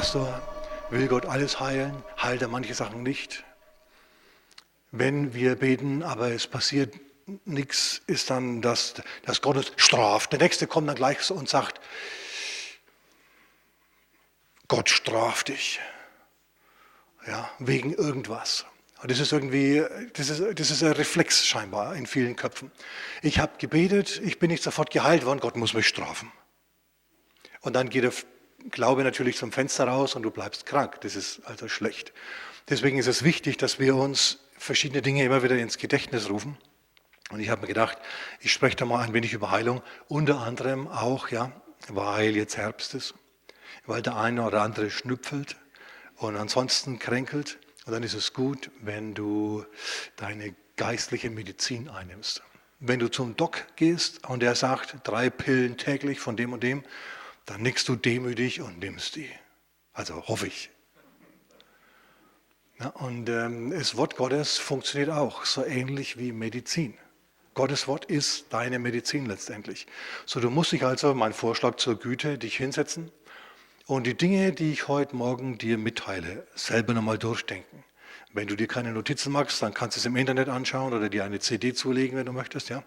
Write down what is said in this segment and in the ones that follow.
Pastor, will Gott alles heilen? Heilt er manche Sachen nicht? Wenn wir beten, aber es passiert nichts, ist dann, dass, dass Gott uns straft. Der Nächste kommt dann gleich und sagt, Gott straft dich. Ja, wegen irgendwas. Das ist irgendwie, das ist, das ist ein Reflex scheinbar in vielen Köpfen. Ich habe gebetet, ich bin nicht sofort geheilt worden, Gott muss mich strafen. Und dann geht der Glaube natürlich zum Fenster raus und du bleibst krank. Das ist also schlecht. Deswegen ist es wichtig, dass wir uns verschiedene Dinge immer wieder ins Gedächtnis rufen. Und ich habe mir gedacht, ich spreche da mal ein wenig über Heilung, unter anderem auch, ja, weil jetzt Herbst ist, weil der eine oder andere schnüpfelt und ansonsten kränkelt. Und dann ist es gut, wenn du deine geistliche Medizin einnimmst. Wenn du zum Doc gehst und er sagt, drei Pillen täglich von dem und dem, dann nickst du demütig und nimmst die. Also hoffe ich. Ja, und ähm, das Wort Gottes funktioniert auch so ähnlich wie Medizin. Gottes Wort ist deine Medizin letztendlich. So, du musst dich also, mein Vorschlag zur Güte, dich hinsetzen und die Dinge, die ich heute Morgen dir mitteile, selber nochmal durchdenken. Wenn du dir keine Notizen machst, dann kannst du es im Internet anschauen oder dir eine CD zulegen, wenn du möchtest. Ja?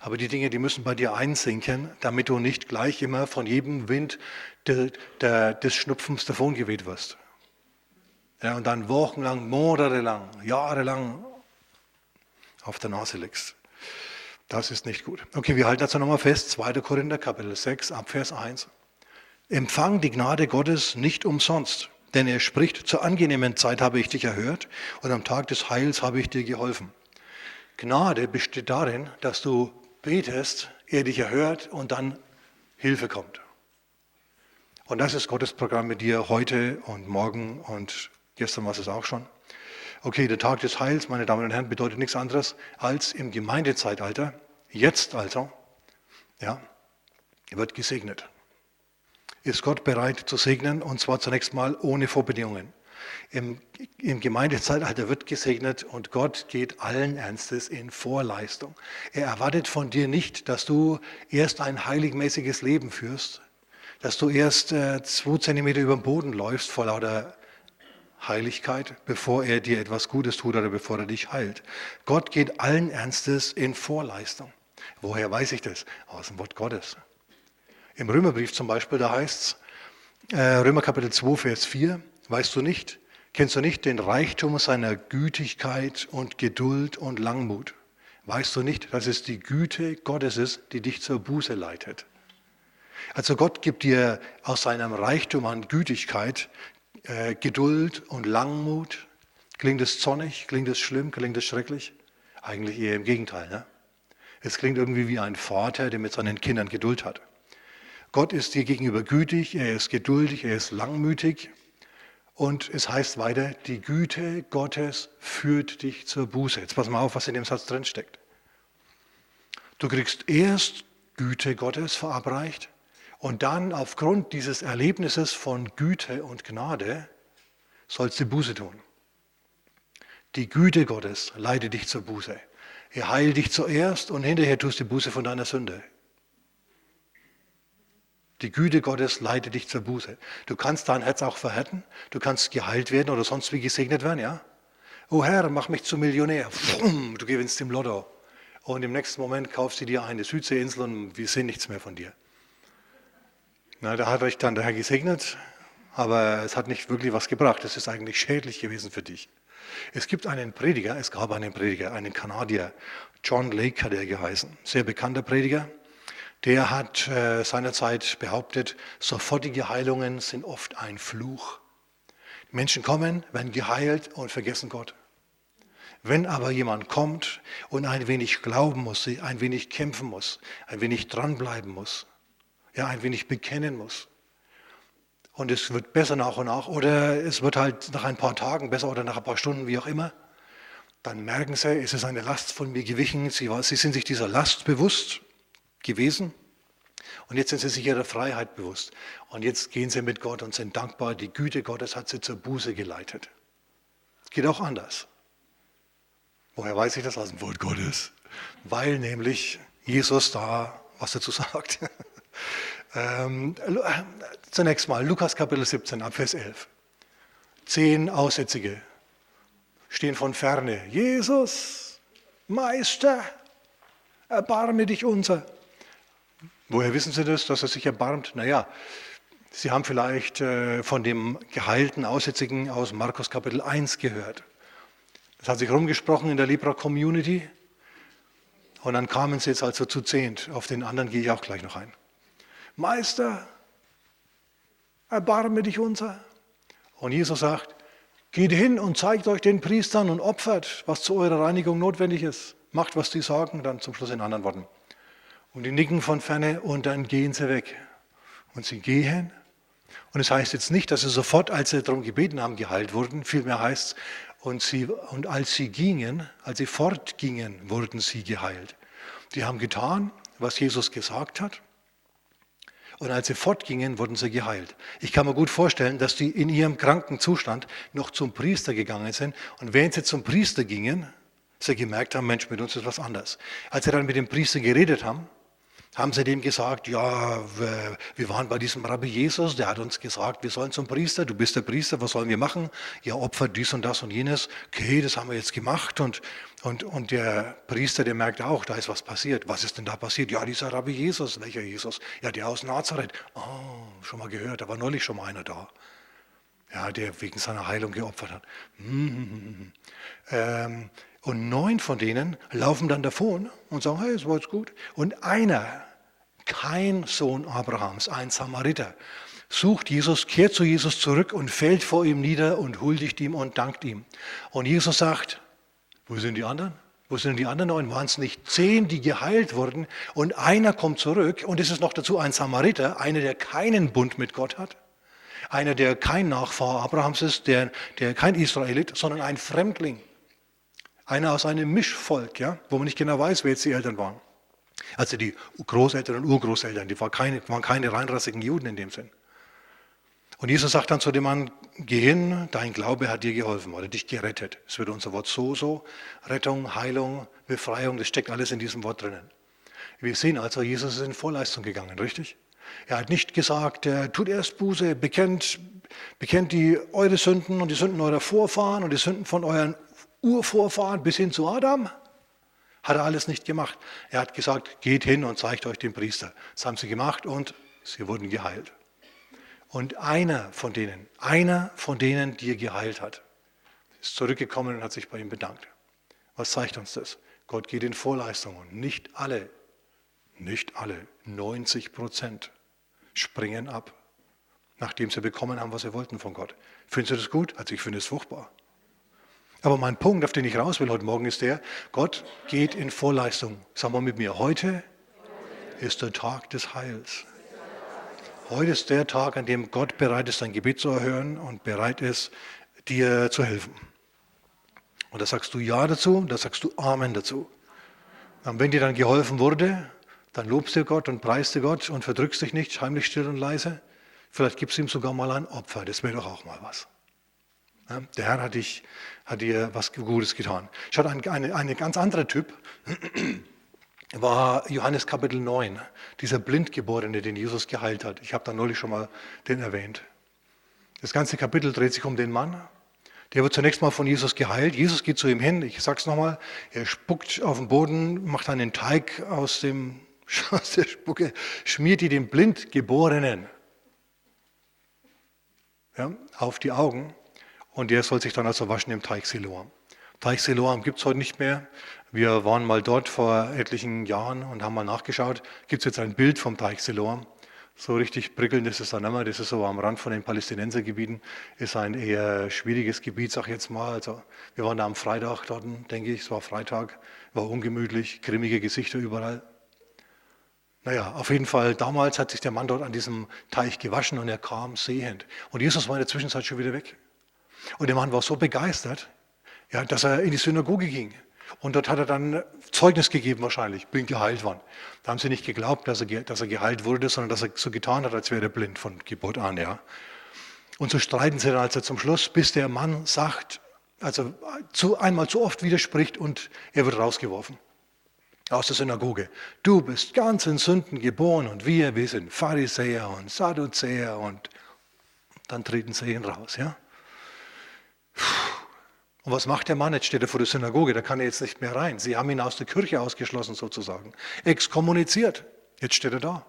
Aber die Dinge, die müssen bei dir einsinken, damit du nicht gleich immer von jedem Wind de, de, des Schnupfens davongeweht wirst. Ja, und dann wochenlang, monatelang, jahrelang auf der Nase liegst. Das ist nicht gut. Okay, wir halten dazu nochmal fest. 2. Korinther, Kapitel 6, Abvers 1. Empfang die Gnade Gottes nicht umsonst. Denn er spricht, zur angenehmen Zeit habe ich dich erhört und am Tag des Heils habe ich dir geholfen. Gnade besteht darin, dass du betest, er dich erhört und dann Hilfe kommt. Und das ist Gottes Programm mit dir heute und morgen und gestern war es auch schon. Okay, der Tag des Heils, meine Damen und Herren, bedeutet nichts anderes als im Gemeindezeitalter, jetzt also, ja, wird gesegnet ist Gott bereit zu segnen und zwar zunächst mal ohne Vorbedingungen. Im, Im Gemeindezeitalter wird gesegnet und Gott geht allen Ernstes in Vorleistung. Er erwartet von dir nicht, dass du erst ein heiligmäßiges Leben führst, dass du erst äh, zwei Zentimeter über dem Boden läufst vor lauter Heiligkeit, bevor er dir etwas Gutes tut oder bevor er dich heilt. Gott geht allen Ernstes in Vorleistung. Woher weiß ich das? Aus dem Wort Gottes. Im Römerbrief zum Beispiel, da heißt es, äh, Römer Kapitel 2, Vers 4, weißt du nicht, kennst du nicht den Reichtum seiner Gütigkeit und Geduld und Langmut? Weißt du nicht, dass es die Güte Gottes ist, die dich zur Buße leitet? Also Gott gibt dir aus seinem Reichtum an Gütigkeit äh, Geduld und Langmut. Klingt es zornig? Klingt es schlimm? Klingt es schrecklich? Eigentlich eher im Gegenteil. Ne? Es klingt irgendwie wie ein Vater, der mit seinen Kindern Geduld hat. Gott ist dir gegenüber gütig, er ist geduldig, er ist langmütig. Und es heißt weiter, die Güte Gottes führt dich zur Buße. Jetzt pass mal auf, was in dem Satz drin steckt. Du kriegst erst Güte Gottes verabreicht und dann aufgrund dieses Erlebnisses von Güte und Gnade sollst du Buße tun. Die Güte Gottes leitet dich zur Buße. Er heilt dich zuerst und hinterher tust du Buße von deiner Sünde. Die Güte Gottes leitet dich zur Buße. Du kannst dein Herz auch verhärten, du kannst geheilt werden oder sonst wie gesegnet werden, ja? Oh Herr, mach mich zum Millionär. Du gewinnst im Lotto. Und im nächsten Moment kaufst du dir eine Südseeinsel und wir sehen nichts mehr von dir. Na, da hat euch dann der Herr gesegnet, aber es hat nicht wirklich was gebracht. Es ist eigentlich schädlich gewesen für dich. Es gibt einen Prediger, es gab einen Prediger, einen Kanadier, John Lake hat er geheißen, sehr bekannter Prediger der hat äh, seinerzeit behauptet, sofortige Heilungen sind oft ein Fluch. Menschen kommen, werden geheilt und vergessen Gott. Wenn aber jemand kommt und ein wenig glauben muss, ein wenig kämpfen muss, ein wenig dranbleiben muss, ja, ein wenig bekennen muss, und es wird besser nach und nach, oder es wird halt nach ein paar Tagen besser oder nach ein paar Stunden, wie auch immer, dann merken sie, es ist eine Last von mir gewichen, sie, sie sind sich dieser Last bewusst gewesen. Und jetzt sind sie sich ihrer Freiheit bewusst. Und jetzt gehen sie mit Gott und sind dankbar. Die Güte Gottes hat sie zur Buße geleitet. Geht auch anders. Woher weiß ich das aus dem Wort Gottes? Weil nämlich Jesus da was dazu sagt. Ähm, zunächst mal Lukas Kapitel 17 ab Vers 11. Zehn Aussätzige stehen von ferne. Jesus, Meister, erbarme dich unser. Woher wissen Sie das, dass er sich erbarmt? Naja, Sie haben vielleicht äh, von dem geheilten Aussätzigen aus Markus Kapitel 1 gehört. Das hat sich rumgesprochen in der Libra-Community. Und dann kamen sie jetzt also zu zehnt. Auf den anderen gehe ich auch gleich noch ein. Meister, erbarme dich unser. Und Jesus sagt, geht hin und zeigt euch den Priestern und opfert, was zu eurer Reinigung notwendig ist. Macht, was die sagen, dann zum Schluss in anderen Worten. Und die nicken von ferne und dann gehen sie weg. Und sie gehen. Und es heißt jetzt nicht, dass sie sofort, als sie darum gebeten haben, geheilt wurden. Vielmehr heißt es, und, sie, und als sie gingen, als sie fortgingen, wurden sie geheilt. Die haben getan, was Jesus gesagt hat. Und als sie fortgingen, wurden sie geheilt. Ich kann mir gut vorstellen, dass die in ihrem kranken Zustand noch zum Priester gegangen sind. Und während sie zum Priester gingen, sie gemerkt haben, Mensch, mit uns ist was anders. Als sie dann mit dem Priester geredet haben, haben sie dem gesagt, ja, wir waren bei diesem Rabbi Jesus, der hat uns gesagt, wir sollen zum Priester, du bist der Priester, was sollen wir machen? Ja, Opfer dies und das und jenes. Okay, das haben wir jetzt gemacht und, und, und der Priester, der merkt auch, da ist was passiert. Was ist denn da passiert? Ja, dieser Rabbi Jesus. Welcher Jesus? Ja, der aus Nazareth. Oh, schon mal gehört, da war neulich schon mal einer da. Ja, der wegen seiner Heilung geopfert hat. Hm, ähm, und neun von denen laufen dann davon und sagen, hey, es war jetzt gut. Und einer, kein Sohn Abrahams, ein Samariter, sucht Jesus, kehrt zu Jesus zurück und fällt vor ihm nieder und huldigt ihm und dankt ihm. Und Jesus sagt, wo sind die anderen? Wo sind die anderen neun? Waren es nicht zehn, die geheilt wurden und einer kommt zurück und es ist noch dazu ein Samariter, einer, der keinen Bund mit Gott hat, einer, der kein Nachfahr Abrahams ist, der, der kein Israelit, sondern ein Fremdling. Einer aus einem Mischvolk, ja, wo man nicht genau weiß, wer jetzt die Eltern waren. Also die Großeltern und Urgroßeltern, die waren keine, waren keine reinrassigen Juden in dem Sinn. Und Jesus sagt dann zu dem Mann, geh hin, dein Glaube hat dir geholfen oder dich gerettet. Es wird unser Wort so, so. Rettung, Heilung, Befreiung, das steckt alles in diesem Wort drinnen. Wir sehen also, Jesus ist in Vorleistung gegangen, richtig? Er hat nicht gesagt, er tut erst Buße, bekennt, bekennt die, eure Sünden und die Sünden eurer Vorfahren und die Sünden von euren Urvorfahren bis hin zu Adam? Hat er alles nicht gemacht. Er hat gesagt, geht hin und zeigt euch den Priester. Das haben sie gemacht und sie wurden geheilt. Und einer von denen, einer von denen, die er geheilt hat, ist zurückgekommen und hat sich bei ihm bedankt. Was zeigt uns das? Gott geht in Vorleistung und nicht alle, nicht alle, 90 Prozent springen ab, nachdem sie bekommen haben, was sie wollten von Gott. Finden Sie das gut? Also ich finde es furchtbar. Aber mein Punkt, auf den ich raus will heute Morgen, ist der, Gott geht in Vorleistung. Sagen wir mit mir, heute ist der Tag des Heils. Heute ist der Tag, an dem Gott bereit ist, dein Gebet zu erhören und bereit ist, dir zu helfen. Und da sagst du Ja dazu, da sagst du Amen dazu. Und wenn dir dann geholfen wurde, dann lobst du Gott und preist du Gott und verdrückst dich nicht, heimlich still und leise. Vielleicht gibst du ihm sogar mal ein Opfer, das wäre doch auch mal was. Der Herr hat, dich, hat dir was Gutes getan. Schaut, ein eine, eine ganz andere Typ war Johannes Kapitel 9, dieser Blindgeborene, den Jesus geheilt hat. Ich habe da neulich schon mal den erwähnt. Das ganze Kapitel dreht sich um den Mann. Der wird zunächst mal von Jesus geheilt. Jesus geht zu ihm hin, ich sage es nochmal, er spuckt auf den Boden, macht einen Teig aus, dem, aus der Spucke, schmiert die dem Blindgeborenen ja, auf die Augen und der soll sich dann also waschen im Teich Siloam. Teich Siloam gibt es heute nicht mehr. Wir waren mal dort vor etlichen Jahren und haben mal nachgeschaut. Gibt es jetzt ein Bild vom Teich Siloam? So richtig prickelnd ist es dann immer. Das ist so am Rand von den Palästinensergebieten. Ist ein eher schwieriges Gebiet, sag ich jetzt mal. Also wir waren da am Freitag dort, denke ich. Es war Freitag, war ungemütlich, grimmige Gesichter überall. Naja, auf jeden Fall, damals hat sich der Mann dort an diesem Teich gewaschen und er kam sehend. Und Jesus war in der Zwischenzeit schon wieder weg. Und der Mann war so begeistert, ja, dass er in die Synagoge ging. Und dort hat er dann Zeugnis gegeben wahrscheinlich, bin geheilt worden. Da haben sie nicht geglaubt, dass er, dass er geheilt wurde, sondern dass er so getan hat, als wäre er blind von Geburt an. Ja. Und so streiten sie dann also zum Schluss, bis der Mann sagt, also zu, einmal zu oft widerspricht und er wird rausgeworfen. aus der Synagoge. Du bist ganz in Sünden geboren und wir, wir sind Pharisäer und Sadduzäer und dann treten sie ihn raus. Ja? Und was macht der Mann? Jetzt steht er vor der Synagoge, da kann er jetzt nicht mehr rein. Sie haben ihn aus der Kirche ausgeschlossen sozusagen, exkommuniziert. Jetzt steht er da.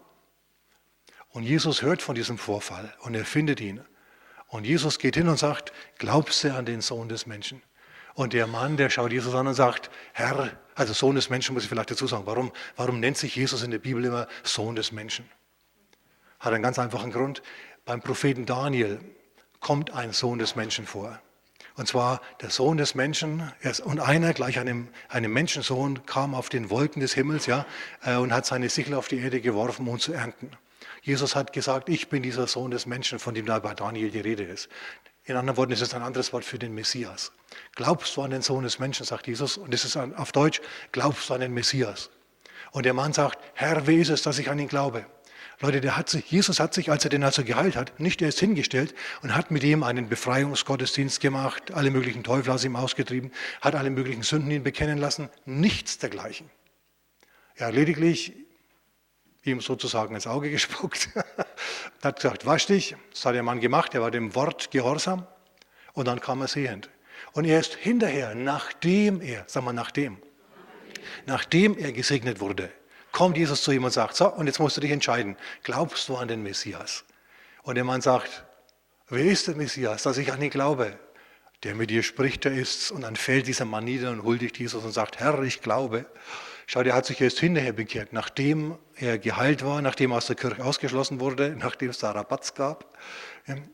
Und Jesus hört von diesem Vorfall und er findet ihn. Und Jesus geht hin und sagt, glaubst du an den Sohn des Menschen? Und der Mann, der schaut Jesus an und sagt, Herr, also Sohn des Menschen muss ich vielleicht dazu sagen, warum, warum nennt sich Jesus in der Bibel immer Sohn des Menschen? Hat einen ganz einfachen Grund. Beim Propheten Daniel kommt ein Sohn des Menschen vor. Und zwar der Sohn des Menschen, und einer, gleich einem, einem Menschensohn, kam auf den Wolken des Himmels ja, äh, und hat seine Sichel auf die Erde geworfen, um zu ernten. Jesus hat gesagt, ich bin dieser Sohn des Menschen, von dem da bei Daniel die Rede ist. In anderen Worten ist es ein anderes Wort für den Messias. Glaubst du an den Sohn des Menschen, sagt Jesus, und das ist auf Deutsch, glaubst du an den Messias? Und der Mann sagt, Herr, wie ist es, dass ich an ihn glaube? Leute, der hat sich, Jesus hat sich, als er den also geheilt hat, nicht erst hingestellt und hat mit ihm einen Befreiungsgottesdienst gemacht, alle möglichen Teufel aus ihm ausgetrieben, hat alle möglichen Sünden ihn bekennen lassen, nichts dergleichen. Er hat lediglich ihm sozusagen ins Auge gespuckt, hat gesagt, wasch dich, das hat der Mann gemacht, er war dem Wort gehorsam und dann kam er sehend. Und erst hinterher, nachdem er, sag mal nachdem, nachdem er gesegnet wurde, kommt Jesus zu ihm und sagt, so, und jetzt musst du dich entscheiden, glaubst du an den Messias? Und der Mann sagt, wer ist der Messias, dass ich an ihn glaube? Der mit dir spricht, der ist's. Und dann fällt dieser Mann nieder und huldigt Jesus und sagt, Herr, ich glaube. Schau, der hat sich erst hinterher bekehrt, nachdem er geheilt war, nachdem er aus der Kirche ausgeschlossen wurde, nachdem es da Rabatz gab.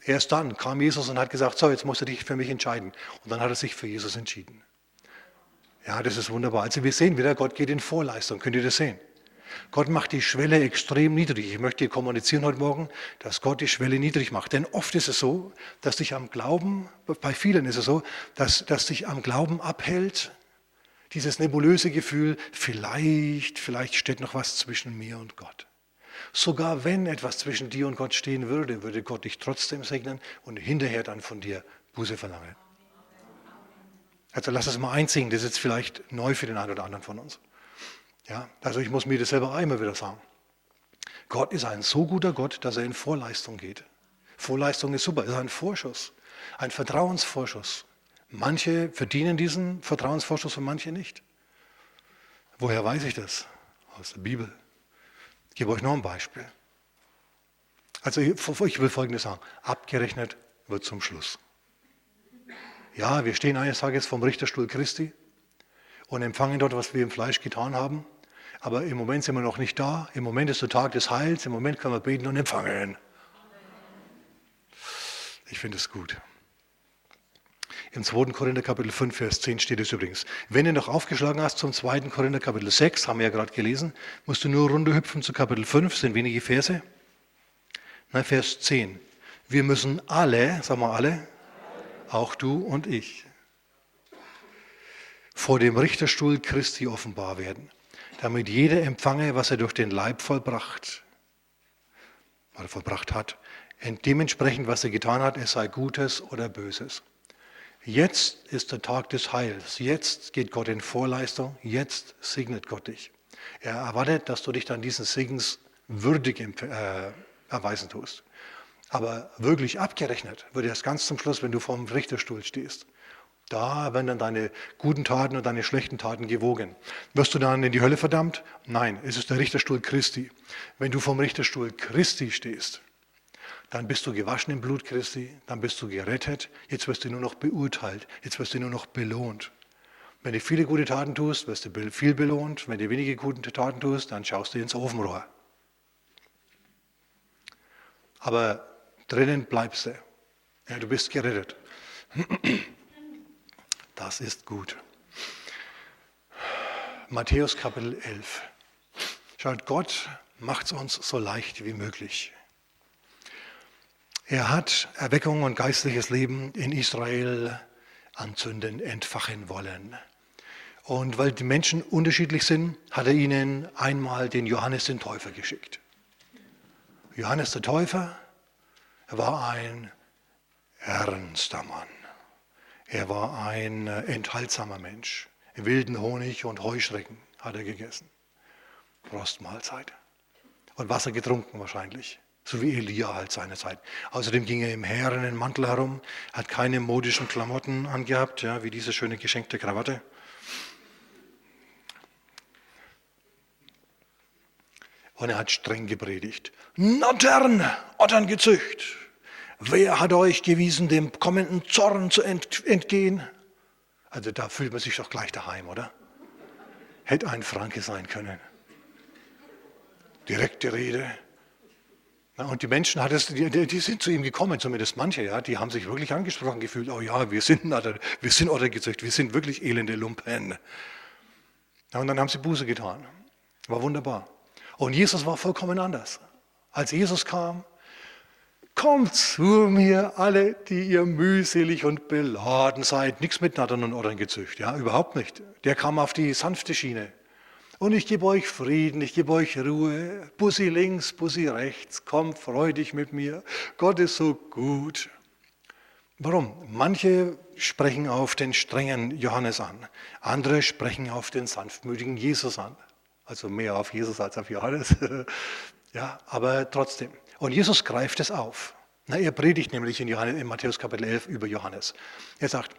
Erst dann kam Jesus und hat gesagt, so, jetzt musst du dich für mich entscheiden. Und dann hat er sich für Jesus entschieden. Ja, das ist wunderbar. Also wir sehen wieder, Gott geht in Vorleistung. Könnt ihr das sehen? Gott macht die Schwelle extrem niedrig. Ich möchte kommunizieren heute Morgen, dass Gott die Schwelle niedrig macht. Denn oft ist es so, dass dich am Glauben, bei vielen ist es so, dass, dass dich am Glauben abhält, dieses nebulöse Gefühl, vielleicht, vielleicht steht noch was zwischen mir und Gott. Sogar wenn etwas zwischen dir und Gott stehen würde, würde Gott dich trotzdem segnen und hinterher dann von dir Buße verlangen. Also lass es mal einsingen, das ist jetzt vielleicht neu für den einen oder anderen von uns. Ja, also ich muss mir das selber immer wieder sagen. Gott ist ein so guter Gott, dass er in Vorleistung geht. Vorleistung ist super, ist ein Vorschuss, ein Vertrauensvorschuss. Manche verdienen diesen Vertrauensvorschuss und manche nicht. Woher weiß ich das? Aus der Bibel. Ich gebe euch noch ein Beispiel. Also ich will Folgendes sagen. Abgerechnet wird zum Schluss. Ja, wir stehen eines Tages vom Richterstuhl Christi und empfangen dort, was wir im Fleisch getan haben. Aber im Moment sind wir noch nicht da. Im Moment ist der Tag des Heils. Im Moment können wir beten und empfangen. Ich finde es gut. Im 2. Korinther Kapitel 5, Vers 10 steht es übrigens. Wenn du noch aufgeschlagen hast zum 2. Korinther Kapitel 6, haben wir ja gerade gelesen, musst du nur runterhüpfen zu Kapitel 5, sind wenige Verse. Na, Vers 10. Wir müssen alle, sagen wir alle, auch du und ich, vor dem Richterstuhl Christi offenbar werden, damit jeder empfange, was er durch den Leib vollbracht, oder vollbracht hat, dementsprechend, was er getan hat, es sei Gutes oder Böses. Jetzt ist der Tag des Heils. Jetzt geht Gott in Vorleistung. Jetzt segnet Gott dich. Er erwartet, dass du dich dann diesen Segens würdig äh, erweisen tust. Aber wirklich abgerechnet wird erst ganz zum Schluss, wenn du vorm Richterstuhl stehst. Da werden dann deine guten Taten und deine schlechten Taten gewogen. Wirst du dann in die Hölle verdammt? Nein, es ist der Richterstuhl Christi. Wenn du vom Richterstuhl Christi stehst, dann bist du gewaschen im Blut Christi, dann bist du gerettet, jetzt wirst du nur noch beurteilt, jetzt wirst du nur noch belohnt. Wenn du viele gute Taten tust, wirst du viel belohnt. Wenn du wenige gute Taten tust, dann schaust du ins Ofenrohr. Aber drinnen bleibst du. Ja, du bist gerettet. Das ist gut. Matthäus Kapitel 11. Schaut, Gott macht es uns so leicht wie möglich. Er hat Erweckung und geistliches Leben in Israel anzünden, entfachen wollen. Und weil die Menschen unterschiedlich sind, hat er ihnen einmal den Johannes den Täufer geschickt. Johannes der Täufer war ein ernster Mann. Er war ein enthaltsamer Mensch. Wilden Honig und Heuschrecken hat er gegessen. Rostmahlzeit. Und Wasser getrunken wahrscheinlich. So wie Elia halt seine Zeit. Außerdem ging er im härenen Mantel herum, hat keine modischen Klamotten angehabt, ja, wie diese schöne geschenkte Krawatte. Und er hat streng gepredigt. Nattern, Otterngezücht. Wer hat euch gewiesen, dem kommenden Zorn zu entgehen? Also da fühlt man sich doch gleich daheim, oder? Hätte ein Franke sein können. Direkte Rede. und die Menschen, hat es, die, die, sind zu ihm gekommen, zumindest manche, ja, die haben sich wirklich angesprochen gefühlt, oh ja, wir sind, wir sind Ottergezücht, wir sind wirklich elende Lumpen. Ja, und dann haben sie Buße getan. War wunderbar. Und Jesus war vollkommen anders. Als Jesus kam, kommt zu mir alle, die ihr mühselig und beladen seid. Nichts mit Nattern und Ottern gezücht, ja, überhaupt nicht. Der kam auf die sanfte Schiene. Und ich gebe euch Frieden, ich gebe euch Ruhe. Bussi links, Bussi rechts, kommt freudig mit mir. Gott ist so gut. Warum? Manche sprechen auf den strengen Johannes an, andere sprechen auf den sanftmütigen Jesus an. Also mehr auf Jesus als auf Johannes. ja, aber trotzdem. Und Jesus greift es auf. Na, er predigt nämlich in, Johannes, in Matthäus Kapitel 11 über Johannes. Er sagt,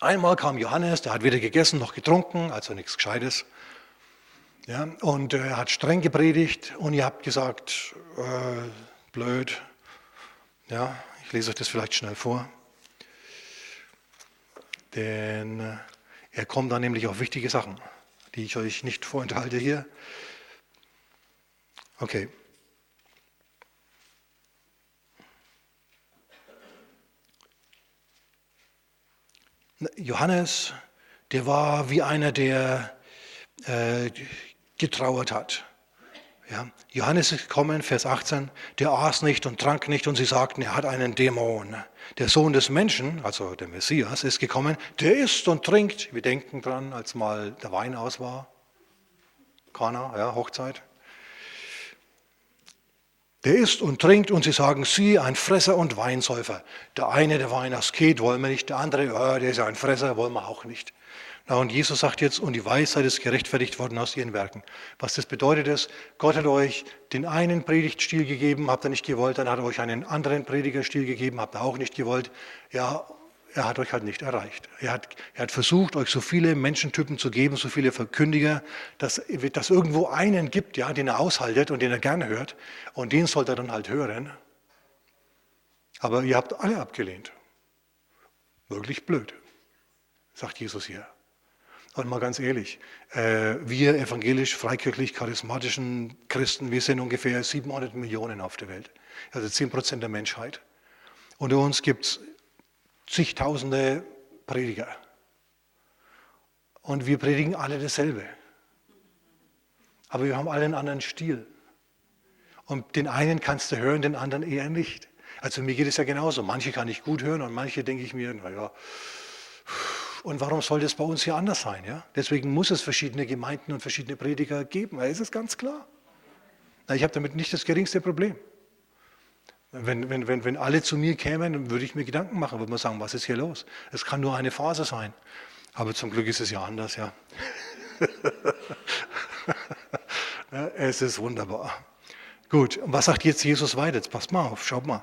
einmal kam Johannes, der hat weder gegessen noch getrunken, also nichts Gescheites. Ja, und er hat streng gepredigt und ihr habt gesagt, äh, blöd. Ja, ich lese euch das vielleicht schnell vor. Denn äh, er kommt dann nämlich auf wichtige Sachen die ich euch nicht vorenthalte hier. Okay. Johannes, der war wie einer, der äh, getrauert hat. Ja, Johannes ist gekommen, Vers 18, der aß nicht und trank nicht und sie sagten, er hat einen Dämon. Der Sohn des Menschen, also der Messias, ist gekommen, der isst und trinkt. Wir denken dran, als mal der Wein aus war. Kana, ja, Hochzeit. Der isst und trinkt und sie sagen, sie, ein Fresser und Weinsäufer. Der eine, der war ein Asket, wollen wir nicht. Der andere, ja, der ist ein Fresser, wollen wir auch nicht. Na, und Jesus sagt jetzt, und die Weisheit ist gerechtfertigt worden aus ihren Werken. Was das bedeutet ist, Gott hat euch den einen Predigtstil gegeben, habt ihr nicht gewollt, dann hat er euch einen anderen Predigerstil gegeben, habt ihr auch nicht gewollt. Ja, er hat euch halt nicht erreicht. Er hat, er hat versucht, euch so viele Menschentypen zu geben, so viele Verkündiger, dass es irgendwo einen gibt, ja, den er aushaltet und den er gerne hört. Und den sollt er dann halt hören. Aber ihr habt alle abgelehnt. Wirklich blöd, sagt Jesus hier. Und mal ganz ehrlich, äh, wir evangelisch, freikirchlich, charismatischen Christen, wir sind ungefähr 700 Millionen auf der Welt. Also 10 Prozent der Menschheit. Unter uns gibt es zigtausende Prediger. Und wir predigen alle dasselbe. Aber wir haben alle einen anderen Stil. Und den einen kannst du hören, den anderen eher nicht. Also mir geht es ja genauso. Manche kann ich gut hören und manche denke ich mir, naja, und warum soll das bei uns hier anders sein? Ja? Deswegen muss es verschiedene Gemeinden und verschiedene Prediger geben. Das ist ganz klar. Ich habe damit nicht das geringste Problem. Wenn, wenn, wenn, wenn alle zu mir kämen, dann würde ich mir Gedanken machen, würde man sagen, was ist hier los? Es kann nur eine Phase sein. Aber zum Glück ist es ja anders, ja. es ist wunderbar. Gut, und was sagt jetzt Jesus weiter? Jetzt passt mal auf, schaut mal.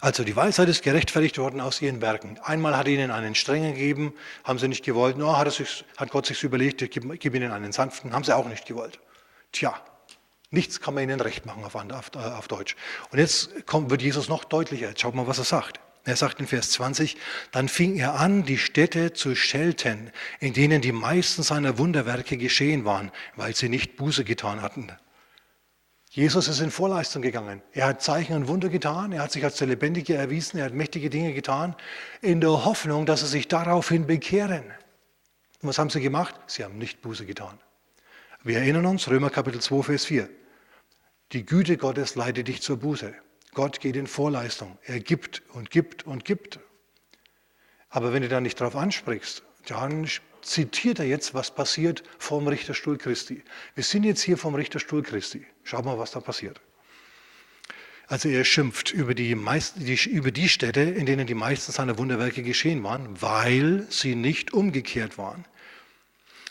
Also die Weisheit ist gerechtfertigt worden aus ihren Werken. Einmal hat er ihnen einen strengen gegeben, haben sie nicht gewollt. No, hat, sich, hat Gott sich überlegt, ich gebe, gebe ihnen einen sanften, haben sie auch nicht gewollt. Tja, nichts kann man ihnen recht machen auf, auf, auf Deutsch. Und jetzt kommt, wird Jesus noch deutlicher. Jetzt schaut mal, was er sagt. Er sagt in Vers 20, dann fing er an, die Städte zu schelten, in denen die meisten seiner Wunderwerke geschehen waren, weil sie nicht Buße getan hatten. Jesus ist in Vorleistung gegangen. Er hat Zeichen und Wunder getan, er hat sich als der Lebendige erwiesen, er hat mächtige Dinge getan, in der Hoffnung, dass sie sich daraufhin bekehren. Und was haben sie gemacht? Sie haben nicht Buße getan. Wir erinnern uns, Römer Kapitel 2, Vers 4. Die Güte Gottes leitet dich zur Buße. Gott geht in Vorleistung. Er gibt und gibt und gibt. Aber wenn du da nicht drauf ansprichst, dann zitiert er jetzt, was passiert vom Richterstuhl Christi. Wir sind jetzt hier vom Richterstuhl Christi. Schau mal, was da passiert. Also er schimpft über die, meisten, die, über die Städte, in denen die meisten seiner Wunderwerke geschehen waren, weil sie nicht umgekehrt waren.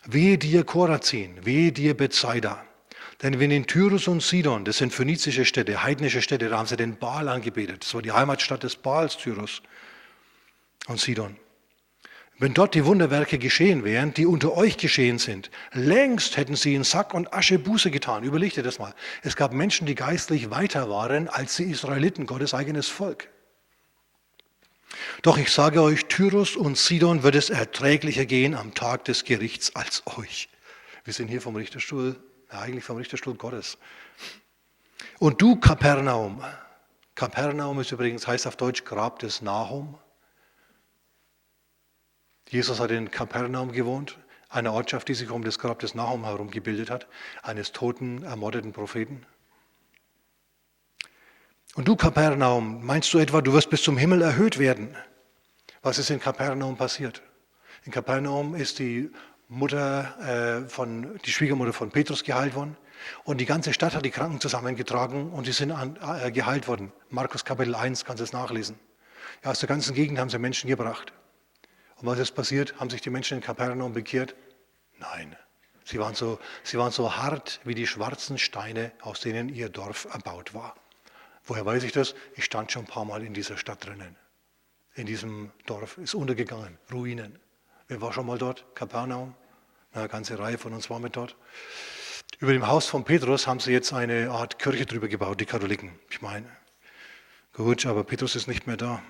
Wehe dir Korazin, wehe dir Bethsaida. Denn wenn in Tyrus und Sidon, das sind phönizische Städte, heidnische Städte, da haben sie den Baal angebetet. Das war die Heimatstadt des Baals, Tyrus und Sidon. Wenn dort die Wunderwerke geschehen wären, die unter euch geschehen sind, längst hätten sie in Sack und Asche Buße getan. Überleg dir das mal. Es gab Menschen, die geistlich weiter waren als die Israeliten, Gottes eigenes Volk. Doch ich sage euch, Tyrus und Sidon wird es erträglicher gehen am Tag des Gerichts als euch. Wir sind hier vom Richterstuhl, eigentlich vom Richterstuhl Gottes. Und du, Kapernaum, Kapernaum ist übrigens, heißt auf Deutsch Grab des Nahum. Jesus hat in Kapernaum gewohnt, einer Ortschaft, die sich um das Grab des Nahum herum gebildet hat, eines toten, ermordeten Propheten. Und du, Kapernaum, meinst du etwa, du wirst bis zum Himmel erhöht werden? Was ist in Kapernaum passiert? In Kapernaum ist die Mutter äh, von, die Schwiegermutter von Petrus geheilt worden. Und die ganze Stadt hat die Kranken zusammengetragen und die sind an, äh, geheilt worden. Markus Kapitel 1, kannst du es nachlesen. Ja, aus der ganzen Gegend haben sie Menschen gebracht. Und was ist passiert? Haben sich die Menschen in Kapernaum bekehrt? Nein. Sie waren, so, sie waren so hart wie die schwarzen Steine, aus denen ihr Dorf erbaut war. Woher weiß ich das? Ich stand schon ein paar Mal in dieser Stadt drinnen. In diesem Dorf. Ist untergegangen. Ruinen. Wer war schon mal dort? Kapernaum. Eine ganze Reihe von uns war mit dort. Über dem Haus von Petrus haben sie jetzt eine Art Kirche drüber gebaut, die Katholiken. Ich meine, gut, aber Petrus ist nicht mehr da.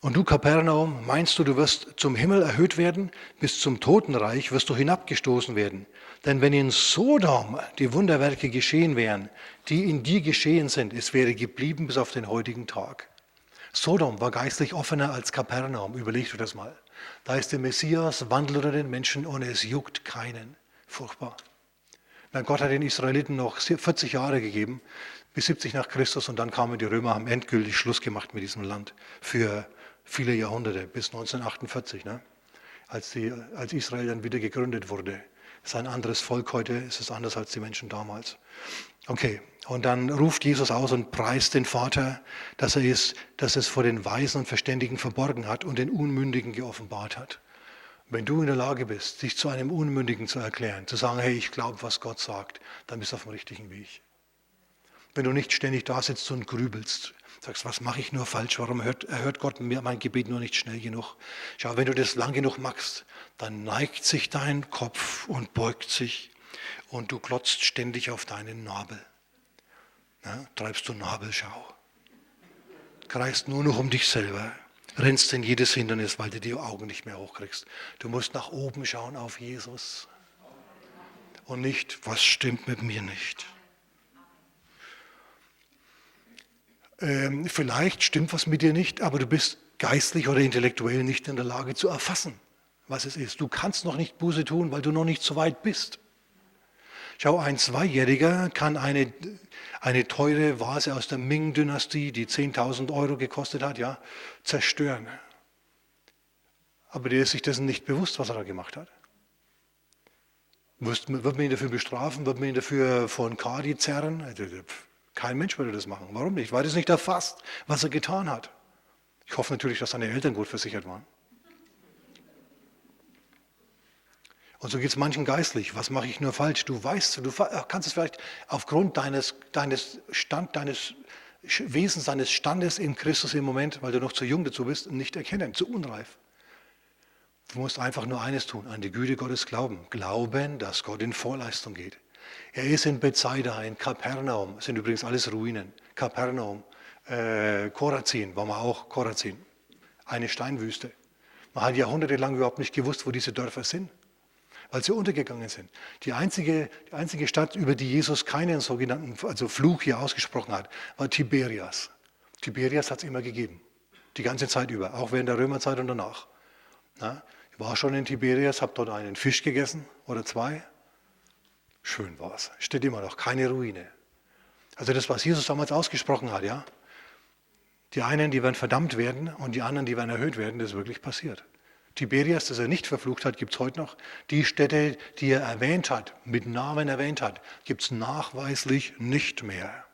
Und du, Kapernaum, meinst du, du wirst zum Himmel erhöht werden? Bis zum Totenreich wirst du hinabgestoßen werden. Denn wenn in Sodom die Wunderwerke geschehen wären, die in dir geschehen sind, es wäre geblieben bis auf den heutigen Tag. Sodom war geistlich offener als Kapernaum, überleg du das mal. Da ist der Messias, wandelt unter den Menschen und es juckt keinen. Furchtbar. Na, Gott hat den Israeliten noch 40 Jahre gegeben, bis 70 nach Christus, und dann kamen die Römer, haben endgültig Schluss gemacht mit diesem Land für viele Jahrhunderte, bis 1948, ne? als, die, als Israel dann wieder gegründet wurde. Es ist ein anderes Volk heute, es ist anders als die Menschen damals. Okay, und dann ruft Jesus aus und preist den Vater, dass er ist, dass es vor den Weisen und Verständigen verborgen hat und den Unmündigen geoffenbart hat. Wenn du in der Lage bist, dich zu einem Unmündigen zu erklären, zu sagen, hey, ich glaube, was Gott sagt, dann bist du auf dem richtigen Weg. Wenn du nicht ständig da sitzt und grübelst, sagst, was mache ich nur falsch, warum hört, erhört Gott mir mein Gebet nur nicht schnell genug? Schau, wenn du das lang genug machst, dann neigt sich dein Kopf und beugt sich und du glotzt ständig auf deinen Nabel. Ja, treibst du Nabelschau. Kreist nur noch um dich selber. Rennst in jedes Hindernis, weil du die Augen nicht mehr hochkriegst. Du musst nach oben schauen auf Jesus. Und nicht, was stimmt mit mir nicht. ähm, vielleicht stimmt was mit dir nicht, aber du bist geistlich oder intellektuell nicht in der Lage zu erfassen, was es ist. Du kannst noch nicht Buße tun, weil du noch nicht so weit bist. Schau, ein Zweijähriger kann eine, eine teure Vase aus der Ming-Dynastie, die 10.000 Euro gekostet hat, ja, zerstören. Aber der ist sich dessen nicht bewusst, was er da gemacht hat. Wird man ihn dafür bestrafen? Wird man ihn dafür von Kadi zerren? Also, kein Mensch würde das machen. Warum nicht? Weil es nicht erfasst, was er getan hat. Ich hoffe natürlich, dass seine Eltern gut versichert waren. Und so geht es manchen geistlich. Was mache ich nur falsch? Du weißt, du kannst es vielleicht aufgrund deines, deines, Stand, deines Wesens, deines Standes in Christus im Moment, weil du noch zu jung dazu bist, nicht erkennen, zu unreif. Du musst einfach nur eines tun, an die Güte Gottes glauben. Glauben, dass Gott in Vorleistung geht. Er ist in Bethsaida, in Kapernaum, das sind übrigens alles Ruinen. Kapernaum, äh, Korazin, war man auch Korazin, eine Steinwüste. Man hat jahrhundertelang überhaupt nicht gewusst, wo diese Dörfer sind, weil sie untergegangen sind. Die einzige, die einzige Stadt, über die Jesus keinen sogenannten also Fluch hier ausgesprochen hat, war Tiberias. Tiberias hat es immer gegeben, die ganze Zeit über, auch während der Römerzeit und danach. Na, ich war schon in Tiberias, habe dort einen Fisch gegessen oder zwei, Schön war es. Steht immer noch, keine Ruine. Also das, was Jesus damals ausgesprochen hat, ja. Die einen, die werden verdammt werden und die anderen, die werden erhöht werden, das ist wirklich passiert. Tiberias, das er nicht verflucht hat, gibt es heute noch. Die Städte, die er erwähnt hat, mit Namen erwähnt hat, gibt es nachweislich nicht mehr.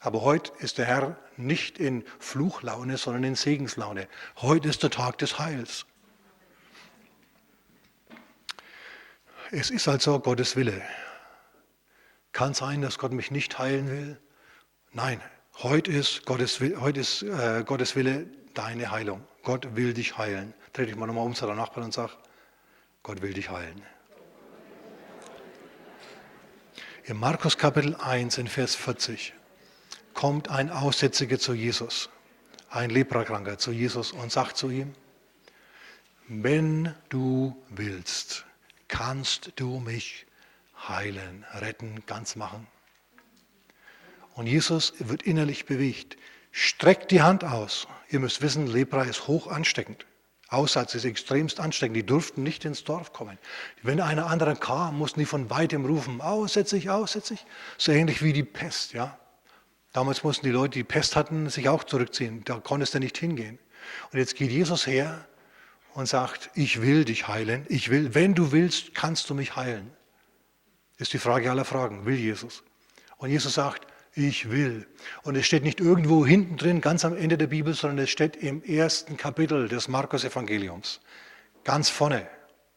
Aber heute ist der Herr nicht in Fluchlaune, sondern in Segenslaune. Heute ist der Tag des Heils. Es ist also Gottes Wille. Kann sein, dass Gott mich nicht heilen will? Nein, heute ist Gottes, heute ist, äh, Gottes Wille deine Heilung. Gott will dich heilen. Dreh dich mal nochmal um zu deinem Nachbarn und sag, Gott will dich heilen. In Markus Kapitel 1 in Vers 40 kommt ein Aussätziger zu Jesus, ein Leprakranker zu Jesus und sagt zu ihm, wenn du willst, kannst du mich heilen, retten, ganz machen. Und Jesus wird innerlich bewegt, streckt die Hand aus. Ihr müsst wissen, Lepra ist hoch ansteckend. Aussatz ist extremst ansteckend. Die durften nicht ins Dorf kommen. Wenn einer andere kam, mussten die von weitem rufen, aussätzig, aussätzig. So ähnlich wie die Pest. Ja? Damals mussten die Leute, die Pest hatten, sich auch zurückziehen. Da konntest du nicht hingehen. Und jetzt geht Jesus her und sagt, ich will dich heilen. Ich will, wenn du willst, kannst du mich heilen. Ist die Frage aller Fragen. Will Jesus? Und Jesus sagt, ich will. Und es steht nicht irgendwo hinten drin, ganz am Ende der Bibel, sondern es steht im ersten Kapitel des Markus-Evangeliums. Ganz vorne,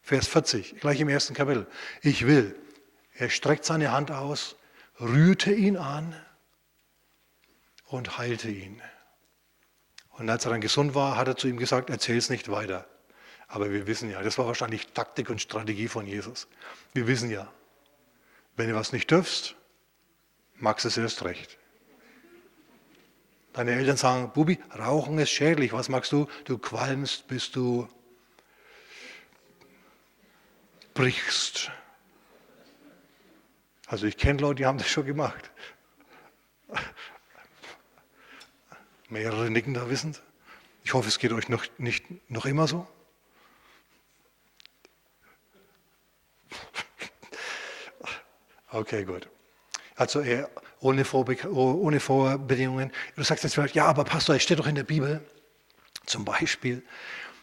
Vers 40, gleich im ersten Kapitel. Ich will. Er streckt seine Hand aus, rührte ihn an und heilte ihn. Und als er dann gesund war, hat er zu ihm gesagt, erzähl es nicht weiter. Aber wir wissen ja, das war wahrscheinlich Taktik und Strategie von Jesus. Wir wissen ja, wenn du was nicht dürfst, magst es erst recht. Deine Eltern sagen, Bubi, Rauchen ist schädlich. Was magst du? Du qualmst, bis du brichst. Also ich kenne Leute, die haben das schon gemacht. Mehrere nicken da wissend. Ich hoffe, es geht euch noch, nicht noch immer so. Okay, gut. Also er ohne, Vorbe ohne Vorbedingungen. Du sagst jetzt vielleicht, ja, aber Pastor, es steht doch in der Bibel, zum Beispiel,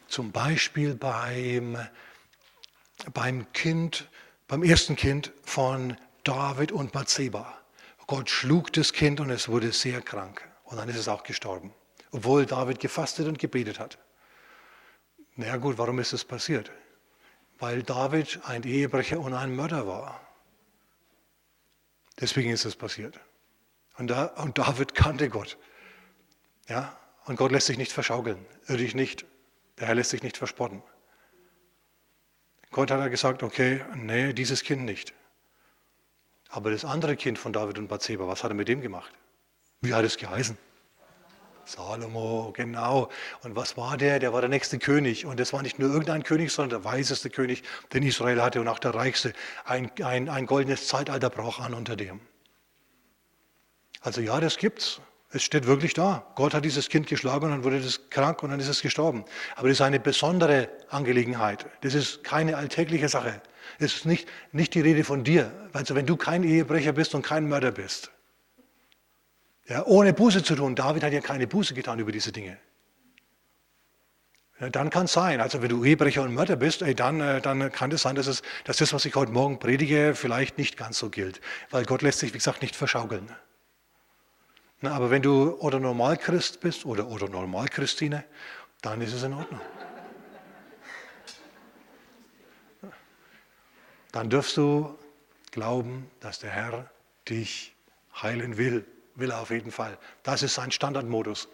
zum Beispiel beim, beim Kind, beim ersten Kind von David und Bathseba. Gott schlug das Kind und es wurde sehr krank. Und dann ist es auch gestorben. Obwohl David gefastet und gebetet hat. Na ja, gut, warum ist das passiert? Weil David ein Ehebrecher und ein Mörder war. Deswegen ist es passiert. Und, da, und David kannte Gott. Ja? Und Gott lässt sich nicht verschaukeln, irdisch nicht. Der Herr lässt sich nicht verspotten. Gott hat gesagt, okay, nee, dieses Kind nicht. Aber das andere Kind von David und Bathseba, was hat er mit dem gemacht? Wie hat es geheißen? Salomo, genau. Und was war der? Der war der nächste König. Und das war nicht nur irgendein König, sondern der weiseste König, den Israel hatte und auch der reichste. Ein, ein, ein goldenes Zeitalter brach an unter dem. Also ja, das gibt's. Es steht wirklich da. Gott hat dieses Kind geschlagen und dann wurde es krank und dann ist es gestorben. Aber das ist eine besondere Angelegenheit. Das ist keine alltägliche Sache. Es ist nicht, nicht die Rede von dir. Also wenn du kein Ehebrecher bist und kein Mörder bist, ja, ohne Buße zu tun. David hat ja keine Buße getan über diese Dinge. Ja, dann kann es sein, also wenn du Ehebrecher und Mörder bist, ey, dann, äh, dann kann es sein, dass, es, dass das, was ich heute Morgen predige, vielleicht nicht ganz so gilt. Weil Gott lässt sich, wie gesagt, nicht verschaukeln. Na, aber wenn du oder Normalchrist bist oder, oder Normalchristine, dann ist es in Ordnung. Dann dürfst du glauben, dass der Herr dich heilen will will er auf jeden Fall. Das ist sein Standardmodus.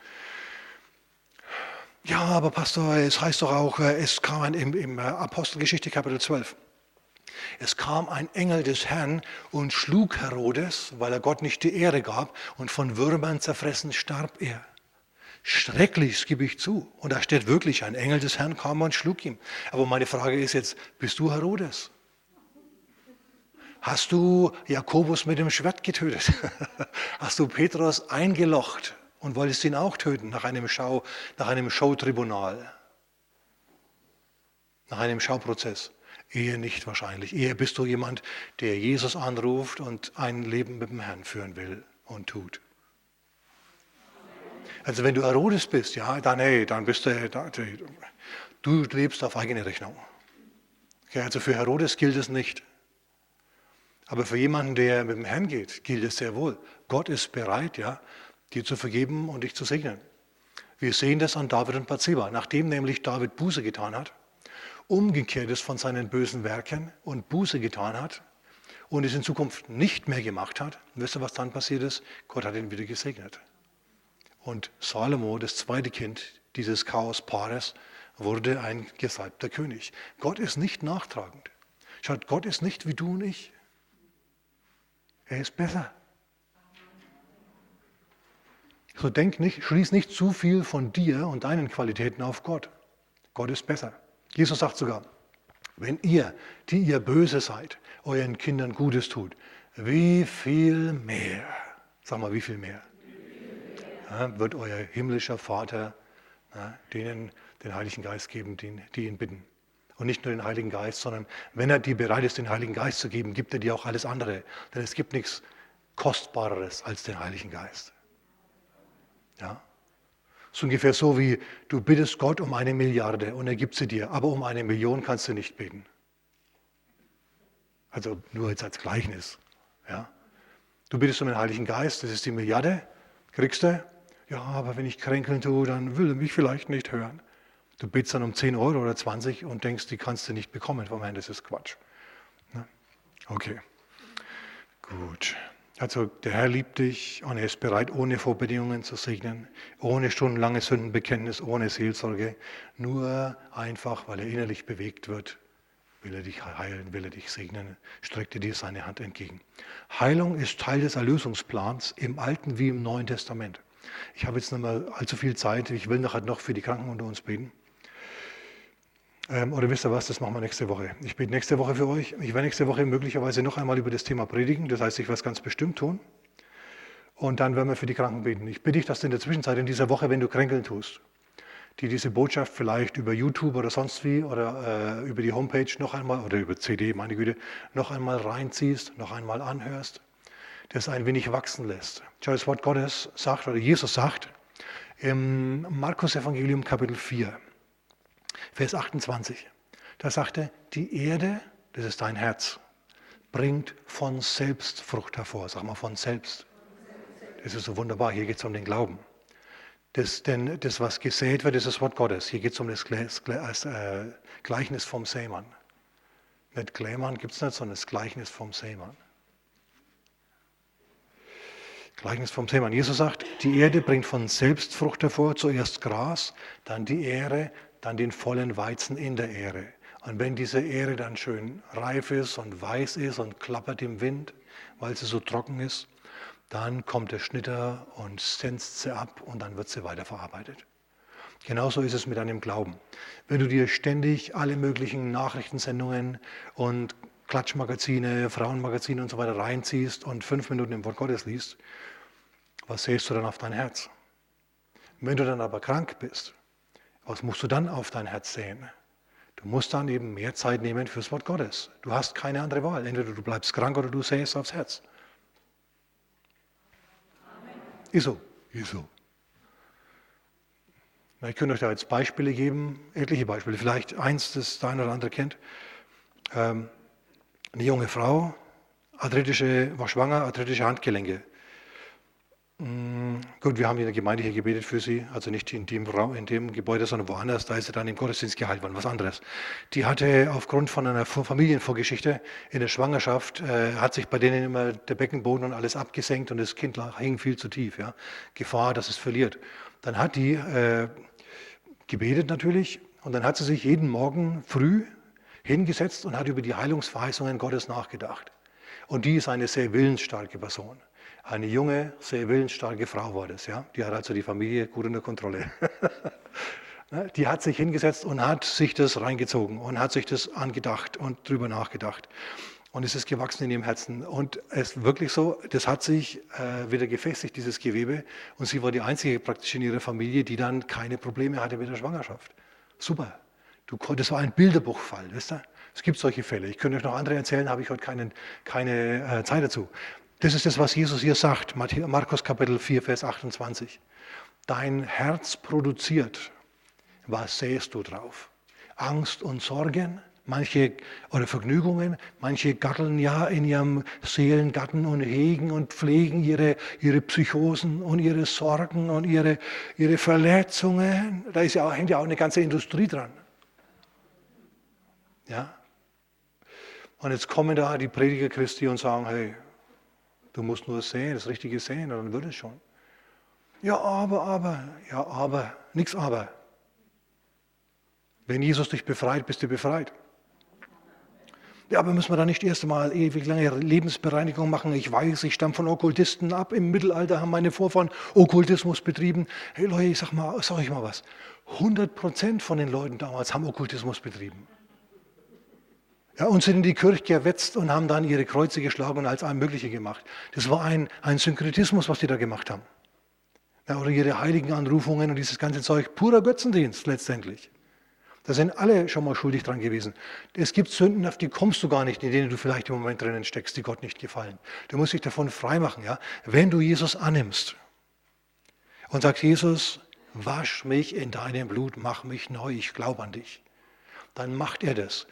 Ja, aber Pastor, es heißt doch auch, äh, es kam ein, im, im äh, Apostelgeschichte Kapitel 12. Es kam ein Engel des Herrn und schlug Herodes, weil er Gott nicht die Ehre gab, und von Würmern zerfressen starb er. Schrecklich, das gebe ich zu. Und da steht wirklich, ein Engel des Herrn kam und schlug ihn. Aber meine Frage ist jetzt, bist du Herodes? Hast du Jakobus mit dem Schwert getötet? Hast du Petrus eingelocht und wolltest ihn auch töten nach einem, Schau, nach einem Showtribunal? Nach einem Schauprozess? Ehe nicht wahrscheinlich. Ehe bist du jemand, der Jesus anruft und ein Leben mit dem Herrn führen will und tut. Also wenn du Herodes bist, ja, dann hey, dann bist du, du lebst auf eigene Rechnung. Okay, also für Herodes gilt es nicht. Aber für jemanden, der mit dem Herrn geht, gilt es sehr wohl. Gott ist bereit, ja, dir zu vergeben und dich zu segnen. Wir sehen das an David und Bathseba. Nachdem nämlich David Buße getan hat umgekehrt ist von seinen bösen Werken und Buße getan hat und es in Zukunft nicht mehr gemacht hat, wisst ihr, was dann passiert ist? Gott hat ihn wieder gesegnet. Und Salomo, das zweite Kind dieses Chaospaares, wurde ein gesalbter König. Gott ist nicht nachtragend. Schaut, Gott ist nicht wie du und ich. Er ist besser. So denk nicht, schließ nicht zu viel von dir und deinen Qualitäten auf Gott. Gott ist besser. Jesus sagt sogar, wenn ihr, die ihr böse seid, euren Kindern Gutes tut, wie viel mehr, sag mal, wie viel mehr, ja, wird euer himmlischer Vater ja, denen den Heiligen Geist geben, die, die ihn bitten. Und nicht nur den Heiligen Geist, sondern wenn er dir bereit ist, den Heiligen Geist zu geben, gibt er dir auch alles andere. Denn es gibt nichts Kostbareres als den Heiligen Geist. Ja? So ungefähr so wie du bittest Gott um eine Milliarde und er gibt sie dir, aber um eine Million kannst du nicht beten. Also nur jetzt als Gleichnis. Ja? Du bittest um den Heiligen Geist, das ist die Milliarde, kriegst du. Ja, aber wenn ich kränkeln tue, dann will er mich vielleicht nicht hören. Du bittest dann um 10 Euro oder 20 und denkst, die kannst du nicht bekommen vom Herrn, das ist Quatsch. Ne? Okay, gut. Also der Herr liebt dich und er ist bereit, ohne Vorbedingungen zu segnen, ohne stundenlange Sündenbekenntnis, ohne Seelsorge, nur einfach, weil er innerlich bewegt wird, will er dich heilen, will er dich segnen, streckt dir seine Hand entgegen. Heilung ist Teil des Erlösungsplans im Alten wie im Neuen Testament. Ich habe jetzt nicht mehr allzu viel Zeit, ich will nachher noch für die Kranken unter uns beten. Ähm, oder wisst ihr was, das machen wir nächste Woche. Ich bete nächste Woche für euch. Ich werde nächste Woche möglicherweise noch einmal über das Thema predigen. Das heißt, ich werde es ganz bestimmt tun. Und dann werden wir für die Kranken beten. Ich bitte dich, dass du in der Zwischenzeit, in dieser Woche, wenn du kränkeln tust, die diese Botschaft vielleicht über YouTube oder sonst wie oder äh, über die Homepage noch einmal oder über CD, meine Güte, noch einmal reinziehst, noch einmal anhörst, das ein wenig wachsen lässt. Schau, das Wort Gottes sagt, oder Jesus sagt, im Markus Evangelium Kapitel 4, Vers 28. Da sagt er, die Erde, das ist dein Herz, bringt von selbst Frucht hervor. Sag mal von selbst. Das ist so wunderbar. Hier geht es um den Glauben. Das, denn das, was gesät wird, ist das Wort Gottes. Hier geht es um das äh, Gleichnis vom Sämann. Nicht Glämann gibt es nicht, sondern das Gleichnis vom Sämann. Gleichnis vom Sämann. Jesus sagt, die Erde bringt von selbst Frucht hervor, zuerst Gras, dann die Ähre, dann den vollen Weizen in der Ähre. Und wenn diese Ähre dann schön reif ist und weiß ist und klappert im Wind, weil sie so trocken ist, dann kommt der Schnitter und senzt sie ab und dann wird sie weiterverarbeitet. Genauso ist es mit deinem Glauben. Wenn du dir ständig alle möglichen Nachrichtensendungen und Klatschmagazine, Frauenmagazine und so weiter reinziehst und fünf Minuten im Wort Gottes liest, was sähst du dann auf dein Herz? Wenn du dann aber krank bist, was musst du dann auf dein Herz sehen? Du musst dann eben mehr Zeit nehmen fürs Wort Gottes. Du hast keine andere Wahl. Entweder du bleibst krank oder du sähst aufs Herz. Amen. Ist so. Ist so. Ich könnte euch da jetzt Beispiele geben, etliche Beispiele. Vielleicht eins, das der eine oder andere kennt. Ähm, eine junge Frau, arthritische, war schwanger, arthritische Handgelenke. Mm, gut, wir haben in der Gemeinde hier gebetet für sie, also nicht in dem, Raum, in dem Gebäude, sondern woanders. Da ist sie dann im Gottesdienst geheilt worden, was anderes. Die hatte aufgrund von einer Familienvorgeschichte in der Schwangerschaft, äh, hat sich bei denen immer der Beckenboden und alles abgesenkt und das Kind hing viel zu tief. Ja? Gefahr, dass es verliert. Dann hat die äh, gebetet natürlich und dann hat sie sich jeden Morgen früh hingesetzt und hat über die Heilungsverheißungen Gottes nachgedacht. Und die ist eine sehr willensstarke Person. Eine junge, sehr willensstarke Frau war das. Ja? Die hat also die Familie gut unter Kontrolle. Ne, die hat sich hingesetzt und hat sich das reingezogen und hat sich das angedacht und drüber nachgedacht. Und es ist gewachsen in ihrem Herzen. Und es ist wirklich so, das hat sich äh, wieder gefestigt, dieses Gewebe. Und sie war die einzige praktisch in ihrer Familie, die dann keine Probleme hatte mit der Schwangerschaft. Super. Du, das war ein Bilderbuchfall, wisst ihr? Es gibt solche Fälle. Ich könnte euch noch andere erzählen, habe ich heute keinen, keine äh, Zeit dazu. Das ist das, was Jesus hier sagt, Markus Kapitel 4, Vers 28. Dein Herz produziert, was sähst du drauf? Angst und Sorgen, manche oder Vergnügungen, manche gatteln ja in ihrem Seelengatten und hegen und pflegen ihre, ihre Psychosen und ihre Sorgen und ihre, ihre Verletzungen. Da ist ja auch, hängt ja auch eine ganze Industrie dran. Ja? Und jetzt kommen da die Prediger Christi und sagen, hey, du musst nur sehen, das Richtige sehen, dann wird es schon. Ja, aber, aber, ja, aber, nichts aber. Wenn Jesus dich befreit, bist du befreit. Ja, aber müssen wir da nicht erst einmal ewig lange Lebensbereinigung machen? Ich weiß, ich stamme von Okkultisten ab. Im Mittelalter haben meine Vorfahren Okkultismus betrieben. Hey Leute, ich sag mal, sag ich mal was. 100 Prozent von den Leuten damals haben Okkultismus betrieben. Ja, und sind in die Kirche gewetzt und haben dann ihre Kreuze geschlagen und als alles Mögliche gemacht. Das war ein, ein Synkretismus, was die da gemacht haben. Ja, oder ihre heiligen Anrufungen und dieses ganze Zeug. Purer Götzendienst letztendlich. Da sind alle schon mal schuldig dran gewesen. Es gibt Sünden, auf die kommst du gar nicht, in denen du vielleicht im Moment drinnen steckst, die Gott nicht gefallen. Du musst dich davon freimachen, ja. Wenn du Jesus annimmst und sagst, Jesus, wasch mich in deinem Blut, mach mich neu, ich glaube an dich, dann macht er das.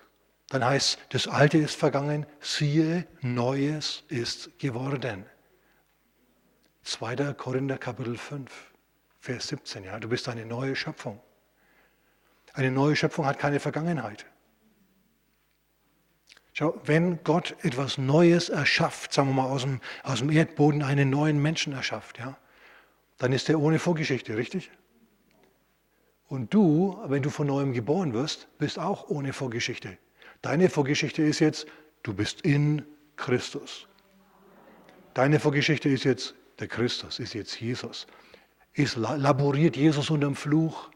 Dann heißt, das Alte ist vergangen, siehe, Neues ist geworden. 2. Korinther Kapitel 5, Vers 17, ja, du bist eine neue Schöpfung. Eine neue Schöpfung hat keine Vergangenheit. Schau, wenn Gott etwas Neues erschafft, sagen wir mal aus dem, aus dem Erdboden einen neuen Menschen erschafft, ja, dann ist er ohne Vorgeschichte, richtig? Und du, wenn du von neuem geboren wirst, bist auch ohne Vorgeschichte. Deine Vorgeschichte ist jetzt, du bist in Christus. Deine Vorgeschichte ist jetzt, der Christus ist jetzt Jesus. Ist laboriert Jesus unterm Fluch?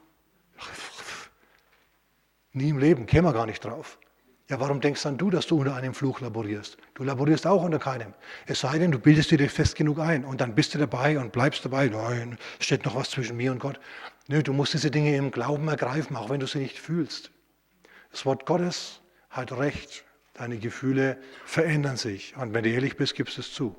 Nie im Leben, käme wir gar nicht drauf. Ja, warum denkst dann du, dass du unter einem Fluch laborierst? Du laborierst auch unter keinem. Es sei denn, du bildest dir fest genug ein und dann bist du dabei und bleibst dabei. Nein, steht noch was zwischen mir und Gott. Nö, du musst diese Dinge im Glauben ergreifen, auch wenn du sie nicht fühlst. Das Wort Gottes hat recht. Deine Gefühle verändern sich. Und wenn du ehrlich bist, gibst du es zu.